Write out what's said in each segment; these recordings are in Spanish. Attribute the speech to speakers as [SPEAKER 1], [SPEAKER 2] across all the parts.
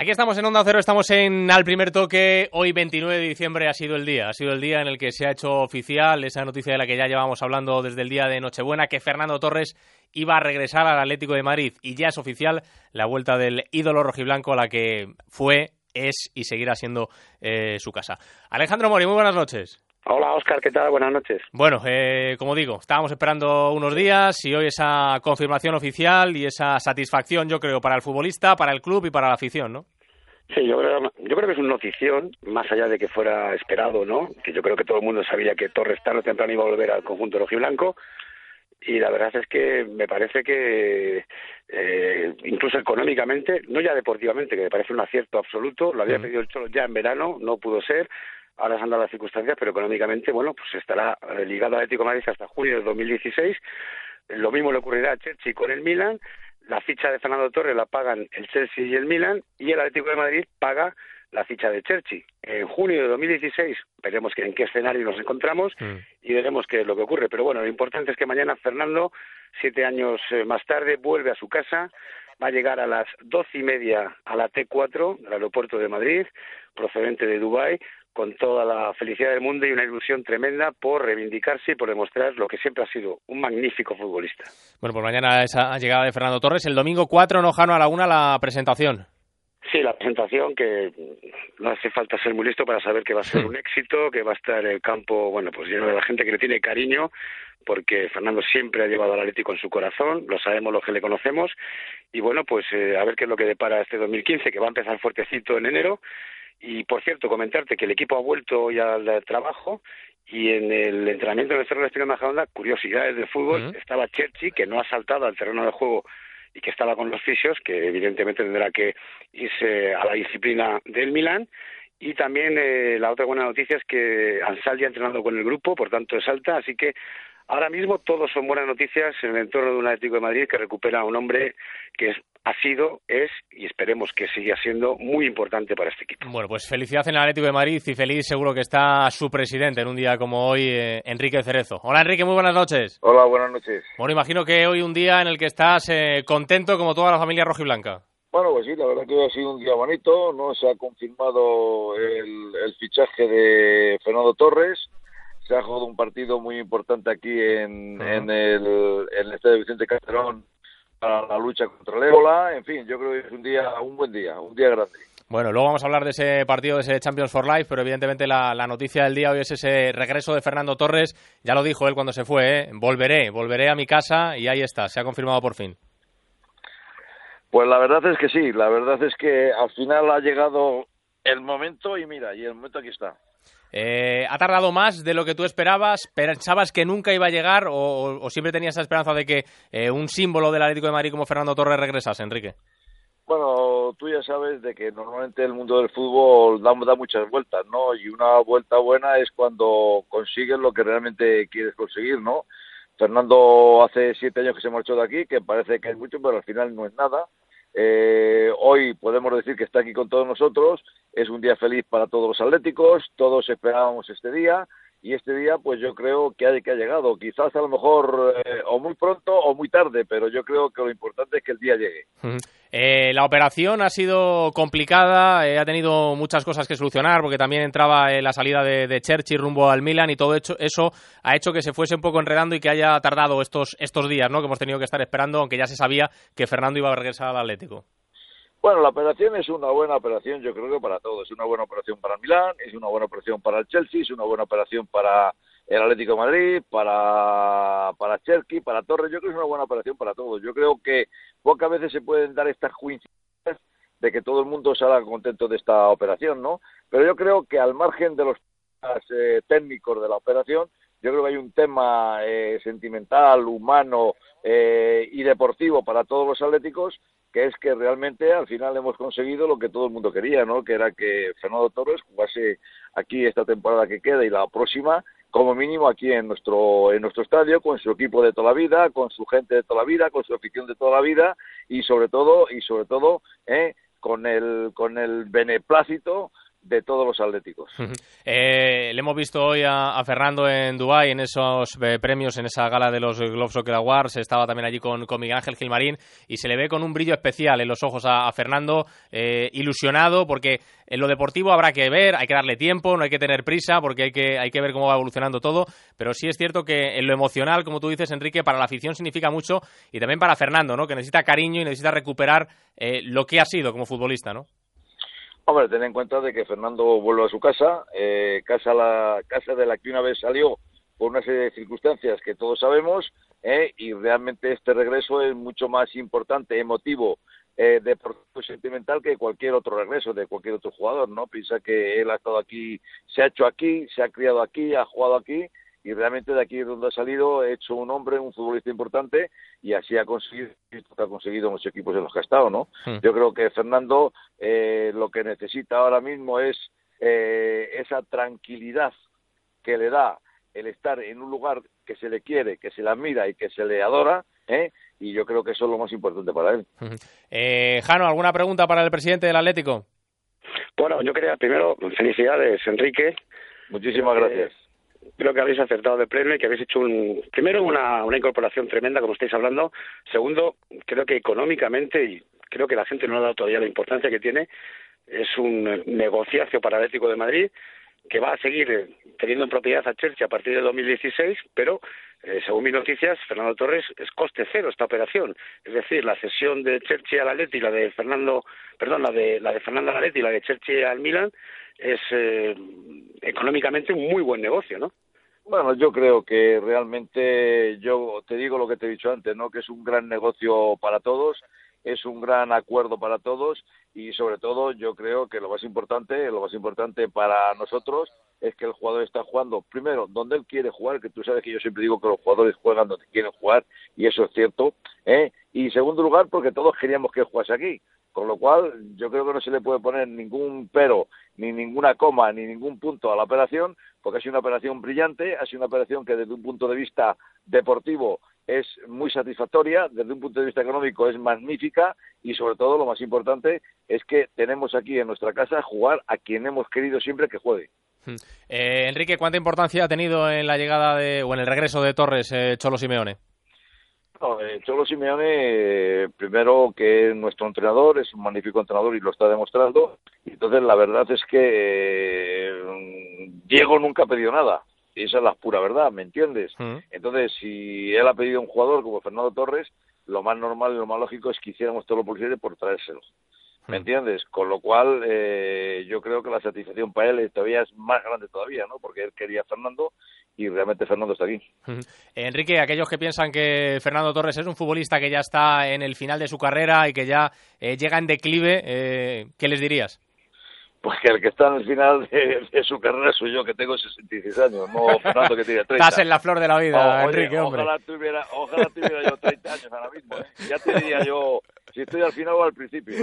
[SPEAKER 1] Aquí estamos en Onda Cero, estamos en Al Primer Toque. Hoy, 29 de diciembre, ha sido el día. Ha sido el día en el que se ha hecho oficial esa noticia de la que ya llevamos hablando desde el día de Nochebuena, que Fernando Torres iba a regresar al Atlético de Madrid. Y ya es oficial la vuelta del ídolo rojiblanco a la que fue, es y seguirá siendo eh, su casa. Alejandro Mori, muy buenas noches.
[SPEAKER 2] Hola Oscar, ¿qué tal? Buenas noches.
[SPEAKER 1] Bueno, eh, como digo, estábamos esperando unos días y hoy esa confirmación oficial y esa satisfacción, yo creo, para el futbolista, para el club y para la afición, ¿no?
[SPEAKER 2] Sí, yo creo, yo creo que es una notición, más allá de que fuera esperado, ¿no? Que yo creo que todo el mundo sabía que Torres tarde o temprano iba a volver al conjunto rojiblanco y la verdad es que me parece que eh, incluso económicamente, no ya deportivamente, que me parece un acierto absoluto, lo había pedido el Cholo ya en verano, no pudo ser, ahora se han dado las circunstancias, pero económicamente, bueno, pues estará eh, ligado al Atlético de Madrid hasta junio de 2016. Lo mismo le ocurrirá a Chelsea con el Milan. La ficha de Fernando Torres la pagan el Chelsea y el Milan y el Atlético de Madrid paga la ficha de Chelsea. En junio de 2016 veremos en qué escenario nos encontramos mm. y veremos qué es lo que ocurre. Pero bueno, lo importante es que mañana Fernando, siete años eh, más tarde, vuelve a su casa, va a llegar a las doce y media a la T4 del aeropuerto de Madrid, procedente de Dubái, con toda la felicidad del mundo y una ilusión tremenda por reivindicarse y por demostrar lo que siempre ha sido un magnífico futbolista.
[SPEAKER 1] Bueno, pues mañana esa llegada de Fernando Torres. El domingo 4, Nojano a la una, la presentación.
[SPEAKER 2] Sí, la presentación que no hace falta ser muy listo para saber que va a ser un éxito, que va a estar el campo, bueno, pues lleno de la gente que le tiene cariño, porque Fernando siempre ha llevado al Atlético en su corazón, lo sabemos los que le conocemos, y bueno, pues eh, a ver qué es lo que depara este 2015, que va a empezar fuertecito en enero, y por cierto, comentarte que el equipo ha vuelto hoy al trabajo y en el entrenamiento del Cerro de Espino Majadonda, curiosidades de fútbol, estaba Cherchi, que no ha saltado al terreno de juego y que estaba con los fisios, que evidentemente tendrá que irse a la disciplina del Milán. Y también eh, la otra buena noticia es que Ansaldi ha entrenado con el grupo, por tanto es alta, así que Ahora mismo todos son buenas noticias en el entorno de un Atlético de Madrid que recupera a un hombre que ha sido, es y esperemos que siga siendo muy importante para este equipo.
[SPEAKER 1] Bueno, pues felicidad en el Atlético de Madrid y feliz seguro que está su presidente en un día como hoy, eh, Enrique Cerezo. Hola Enrique, muy buenas noches.
[SPEAKER 3] Hola, buenas noches.
[SPEAKER 1] Bueno, imagino que hoy un día en el que estás eh, contento como toda la familia rojiblanca.
[SPEAKER 3] Bueno, pues sí, la verdad que hoy ha sido un día bonito, no se ha confirmado el fichaje de Fernando Torres se ha jugado un partido muy importante aquí en, en, el, en Estadio Vicente Calderón para la lucha contra el ébola. En fin, yo creo que es un día, un buen día, un día grande.
[SPEAKER 1] Bueno, luego vamos a hablar de ese partido, de ese Champions for Life, pero evidentemente la, noticia del día hoy es ese regreso de Fernando Torres. Ya lo dijo él cuando se fue, ¿eh? volveré, volveré a mi casa y ahí está, se ha confirmado por fin.
[SPEAKER 3] Pues la verdad es que sí, la verdad es que al final ha llegado el momento y mira, y el momento aquí está.
[SPEAKER 1] Eh, ¿Ha tardado más de lo que tú esperabas? ¿Pensabas que nunca iba a llegar o, siempre tenías esa esperanza de que eh, un símbolo del Atlético de Madrid como Fernando Torres regresase, Enrique?
[SPEAKER 3] Bueno, tú ya sabes de que normalmente el mundo del fútbol da, da muchas vueltas, ¿no? Y una vuelta buena es cuando consigues lo que realmente quieres conseguir, ¿no? Fernando hace siete años que se marchó de aquí, que parece que es mucho, pero al final no es nada. Eh, hoy podemos decir que está aquí con todos nosotros. Es un día feliz para todos los atléticos. Todos esperábamos este día y este día pues yo creo que ha, que ha llegado. Quizás a lo mejor eh, o muy pronto o muy tarde, pero yo creo que lo importante es que el día llegue.
[SPEAKER 1] Eh, la operación ha sido complicada, eh, ha tenido muchas cosas que solucionar porque también entraba la salida de, de rumbo al Milan y todo eso ha hecho que se fuese un poco enredando y que haya tardado estos, estos días ¿no? que hemos tenido que estar esperando, aunque ya se sabía que Fernando iba a regresar al Atlético.
[SPEAKER 3] Bueno, la operación es una buena operación, yo creo que para todos. Es una buena operación para Milán, es una buena operación para el Chelsea, es una buena operación para el Atlético Madrid, para, para Cherky, para Torres. Yo creo que es una buena operación para todos. Yo creo que pocas veces se pueden dar estas coincidencias de que todo el mundo salga contento de esta operación, ¿no? Pero yo creo que al margen de los eh, técnicos de la operación, yo creo que hay un tema eh, sentimental, humano eh, y deportivo para todos los atléticos que es que realmente al final hemos conseguido lo que todo el mundo quería, ¿no? Que era que Fernando Torres jugase aquí esta temporada que queda y la próxima, como mínimo aquí en nuestro en nuestro estadio, con su equipo de toda la vida, con su gente de toda la vida, con su afición de toda la vida y sobre todo y sobre todo, ¿eh? con el con el beneplácito de todos los atléticos.
[SPEAKER 1] Eh, le hemos visto hoy a, Fernando en Dubái en esos eh, premios, en esa gala de los Globe Soccer Awards. Estaba también allí con, Miguel Ángel Gilmarín y se le ve con un brillo especial en los ojos a, Fernando, eh, ilusionado, porque en lo deportivo habrá que ver, hay que darle tiempo, no hay que tener prisa, porque hay que, hay que ver cómo va evolucionando todo. Pero sí es cierto que en lo emocional, como tú dices, Enrique, para la afición significa mucho y también para Fernando, ¿no? que necesita cariño y necesita recuperar lo que ha sido como futbolista. ¿no?
[SPEAKER 3] Hombre, ten en cuenta de que Fernando vuelve a su casa, eh, casa, la, casa de la que una vez salió por una serie de circunstancias que todos sabemos, eh, y realmente este regreso es mucho más importante, emotivo, eh, deportivo sentimental que cualquier otro regreso de cualquier otro jugador, ¿no? Piensa que él ha estado aquí, se ha hecho aquí, se ha criado aquí, ha jugado aquí, y realmente de aquí es donde ha salido, ha hecho un hombre, un futbolista importante y así ha conseguido, ha conseguido muchos equipos en los que ha estado, ¿no? Hmm. Yo creo que Fernando eh, lo que necesita ahora mismo es eh, esa tranquilidad que le da el estar en un lugar que se le quiere, que se le admira y que se le adora, ¿eh? y yo creo que eso es lo más importante para él.
[SPEAKER 1] Hmm. Eh, Jano, ¿alguna pregunta para el presidente del Atlético?
[SPEAKER 2] Bueno, yo quería primero felicidades, Enrique.
[SPEAKER 3] Muchísimas gracias
[SPEAKER 2] creo que habéis acertado de pleno y que habéis hecho un, primero una, una incorporación tremenda, como estáis hablando. Segundo, creo que económicamente, y creo que la gente no ha dado todavía la importancia que tiene, es un negociacio para el Atlético de Madrid que va a seguir teniendo en propiedad a Chelsea a partir de 2016, pero eh, según mis noticias, Fernando Torres es coste cero esta operación. Es decir, la cesión de Chelsea al Atleti y la de Fernando, perdón, la de la de Fernando Atleti y la de Chelsea al Milan es eh, económicamente un muy buen negocio, ¿no?
[SPEAKER 3] Bueno, yo creo que realmente, yo te digo lo que te he dicho antes, ¿no? Que es un gran negocio para todos, es un gran acuerdo para todos y sobre todo yo creo que lo más importante, lo más importante para nosotros es que el jugador está jugando primero donde él quiere jugar, que tú sabes que yo siempre digo que los jugadores juegan donde quieren jugar y eso es cierto, ¿eh? y segundo lugar porque todos queríamos que jugase aquí, con lo cual yo creo que no se le puede poner ningún pero, ni ninguna coma, ni ningún punto a la operación, porque ha sido una operación brillante, ha sido una operación que desde un punto de vista deportivo es muy satisfactoria, desde un punto de vista económico es magnífica y sobre todo lo más importante es que tenemos aquí en nuestra casa jugar a quien hemos querido siempre que juegue.
[SPEAKER 1] Hmm. Eh, Enrique, ¿cuánta importancia ha tenido en la llegada de, o en el regreso de Torres eh, Cholo Simeone?
[SPEAKER 3] Eh, Cholo Simeone, primero que nuestro entrenador, es un magnífico entrenador y lo está demostrando. Entonces, la verdad es que Diego nunca ha pedido nada. Y esa es la pura verdad, ¿me entiendes? Hmm. Entonces, si él ha pedido un jugador como Fernando Torres, lo más normal y lo más lógico es que hiciéramos todo lo posible por traérselo. ¿Me hmm. entiendes? Con lo cual, eh, yo creo que la satisfacción para él todavía es más grande todavía, ¿no? Porque él quería a Fernando y realmente Fernando está aquí.
[SPEAKER 1] Hmm. Enrique, aquellos que piensan que Fernando Torres es un futbolista que ya está en el final de su carrera y que ya eh, llega en declive, eh, ¿qué les dirías?
[SPEAKER 3] Pues que el que está en el final de, su carrera soy yo, que tengo 66 años, no Fernando que tiene 30.
[SPEAKER 1] Estás en la flor de la vida, Enrique, hombre.
[SPEAKER 3] Ojalá tuviera, ojalá tuviera yo 30 años ahora mismo, ¿eh? Ya te diría yo si estoy al final o al principio.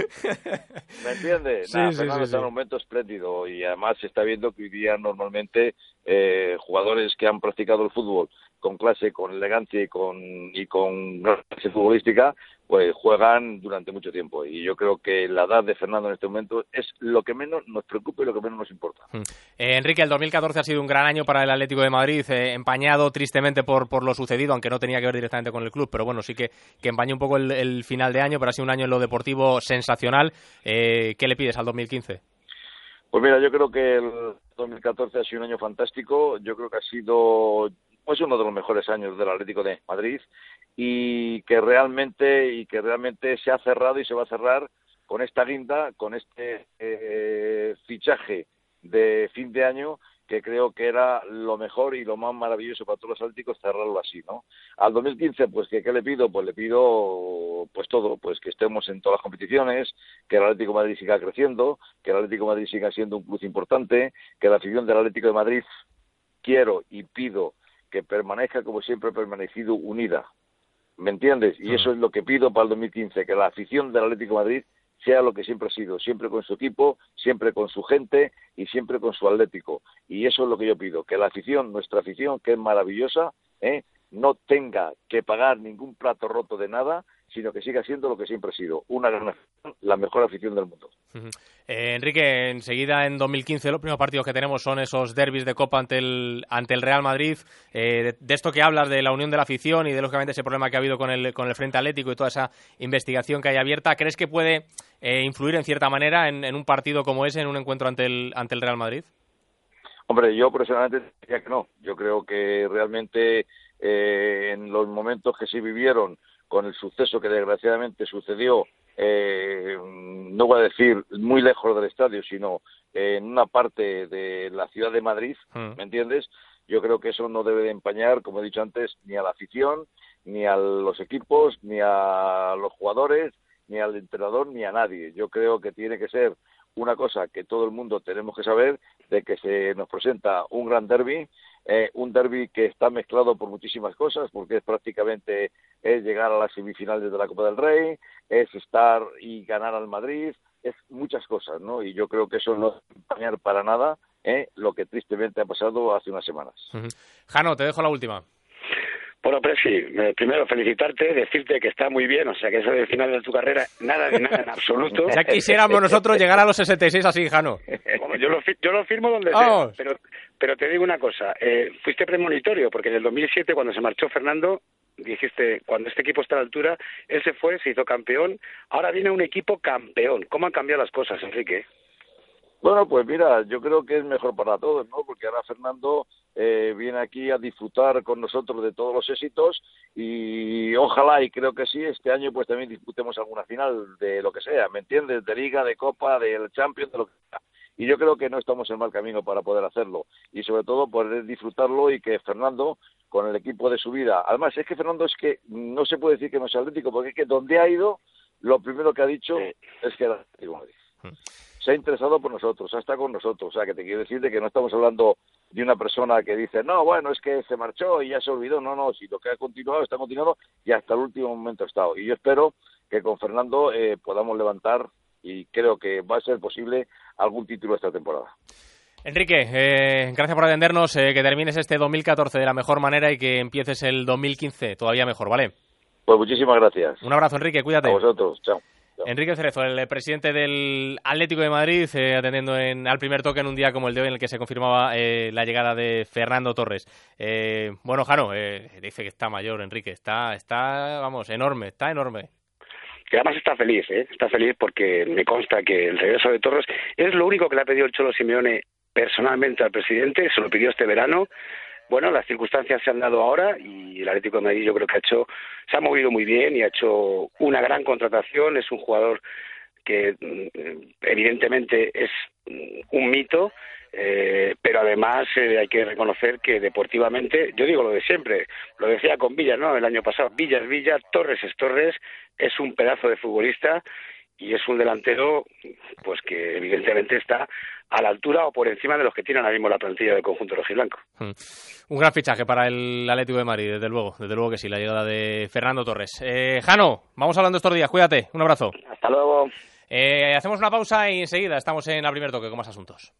[SPEAKER 3] ¿Me entiendes? Sí, Fernando está en un momento espléndido y además se está viendo que hoy día normalmente eh, jugadores que han practicado el fútbol con clase, con elegancia y con, y con clase futbolística, pues juegan durante mucho tiempo. Y yo creo que la edad de Fernando en este momento es lo que menos nos preocupa y lo que menos nos importa. Hmm.
[SPEAKER 1] Eh, Enrique, el 2014 ha sido un gran año para el Atlético de Madrid, eh, empañado tristemente por, por lo sucedido, aunque no tenía que ver directamente con el club, pero bueno, sí que, que empañó un poco el, final de año, pero ha sido un año en lo deportivo sensacional. Eh, ¿Qué le pides al 2015?
[SPEAKER 3] Pues mira, yo creo que el 2014 ha sido un año fantástico. Yo creo que ha sido pues uno de los mejores años del Atlético de Madrid y que realmente y que realmente se ha cerrado y se va a cerrar con esta guinda, con este eh, fichaje de fin de año que creo que era lo mejor y lo más maravilloso para todos los atléticos cerrarlo así, ¿no? Al 2015, pues ¿qué, le pido? Pues le pido pues todo, pues que estemos en todas las competiciones, que el Atlético de Madrid siga creciendo, que el Atlético de Madrid siga siendo un club importante, que la afición del Atlético de Madrid quiero y pido que permanezca como siempre ha permanecido unida. ¿Me entiendes? Y eso es lo que pido para el 2015, que la afición del Atlético de Madrid sea lo que siempre ha sido, siempre con su equipo, siempre con su gente y siempre con su Atlético. Y eso es lo que yo pido, que la afición, nuestra afición, que es maravillosa, ¿eh? no tenga que pagar ningún plato roto de nada, sino que siga siendo lo que siempre ha sido, una gran la mejor afición del mundo.
[SPEAKER 1] Eh, Enrique, enseguida en 2015 los primeros partidos que tenemos son esos derbis de Copa ante el, ante el Real Madrid. Eh, de, esto que hablas de la unión de la afición y de lógicamente ese problema que ha habido con el, con el Frente Atlético y toda esa investigación que hay abierta, ¿crees que puede eh, influir en cierta manera en, un partido como ese, en un encuentro ante el, ante el Real Madrid?
[SPEAKER 3] Hombre, yo personalmente diría que no. Yo creo que realmente en los momentos que se vivieron con el suceso que desgraciadamente sucedió eh, no voy a decir muy lejos del estadio, sino en una parte de la ciudad de Madrid, mm. ¿me entiendes? Yo creo que eso no debe de empañar, como he dicho antes, ni a la afición, ni a los equipos, ni a los jugadores, ni al entrenador, ni a nadie. Yo creo que tiene que ser una cosa que todo el mundo tenemos que saber de que se nos presenta un gran derby, eh, un derby que está mezclado por muchísimas cosas, porque es prácticamente es llegar a las semifinales de la Copa del Rey, es estar y ganar al Madrid, es muchas cosas, ¿no? Y yo creo que eso no es acompañar para nada ¿eh? lo que tristemente ha pasado hace unas semanas.
[SPEAKER 1] Jano, te dejo la última.
[SPEAKER 2] Bueno, Presi, primero felicitarte, decirte que está muy bien, o sea que eso del final de tu carrera, nada de nada en absoluto.
[SPEAKER 1] Ya quisiéramos nosotros llegar a los 66 así, Jano.
[SPEAKER 2] yo, lo, yo lo firmo donde sea, pero, pero te digo una cosa, eh, fuiste premonitorio, porque en el 2007 cuando se marchó Fernando, dijiste, cuando este equipo está a la altura, él se fue, se hizo campeón, ahora viene un equipo campeón. ¿Cómo han cambiado las cosas, Enrique?
[SPEAKER 3] Bueno, pues mira, yo creo que es mejor para todos, ¿no? Porque ahora Fernando eh, viene aquí a disfrutar con nosotros de todos los éxitos y ojalá, y creo que sí, este año pues también disputemos alguna final de lo que sea, ¿me entiendes? De Liga, de Copa, del Champions, de lo que sea. Y yo creo que no estamos en mal camino para poder hacerlo y sobre todo poder disfrutarlo y que Fernando, con el equipo de su vida, además es que Fernando es que no se puede decir que no es atlético, porque es que donde ha ido, lo primero que ha dicho es que era Atlético Madrid. Se ha interesado por nosotros, ha estado con nosotros. O sea, que te quiero decir de que no estamos hablando de una persona que dice, no, bueno, es que se marchó y ya se olvidó. No, no, si lo que ha continuado, está continuando y hasta el último momento ha estado. Y yo espero que con Fernando eh, podamos levantar y creo que va a ser posible algún título esta temporada.
[SPEAKER 1] Enrique, eh, gracias por atendernos, eh, que termines este 2014 de la mejor manera y que empieces el 2015 todavía mejor, ¿vale?
[SPEAKER 3] Pues muchísimas gracias.
[SPEAKER 1] Un abrazo, Enrique, cuídate.
[SPEAKER 3] A vosotros, chao.
[SPEAKER 1] Enrique Cerezo, el presidente del Atlético de Madrid, eh, atendiendo al primer toque en un día como el de hoy en el que se confirmaba eh, la llegada de Fernando Torres. Eh, bueno, Jano, dice que está mayor, Enrique, está, está, vamos, enorme, está enorme.
[SPEAKER 2] Que además está feliz, está feliz porque me consta que el regreso de Torres es lo único que le ha pedido el Cholo Simeone personalmente al presidente, se lo pidió este verano bueno, las circunstancias se han dado ahora y el Atlético de Madrid yo creo que ha hecho, se ha movido muy bien y ha hecho una gran contratación. Es un jugador que mm, evidentemente es mm, un mito, eh, pero además eh, hay que reconocer que deportivamente, yo digo lo de siempre, lo decía con Villa, ¿no? El año pasado, Villa es Villa, Torres es Torres, es un pedazo de futbolista y es un delantero pues que evidentemente está a la altura o por encima de los que tienen ahora mismo la plantilla del conjunto rojiblanco.
[SPEAKER 1] Hmm. Un gran fichaje para el Atlético de Madrid, desde luego, desde luego que sí, la llegada de Fernando Torres. Eh, Jano, vamos hablando estos días, cuídate, un abrazo.
[SPEAKER 2] Hasta luego.
[SPEAKER 1] Eh, hacemos una pausa y enseguida estamos en el primer toque con más asuntos.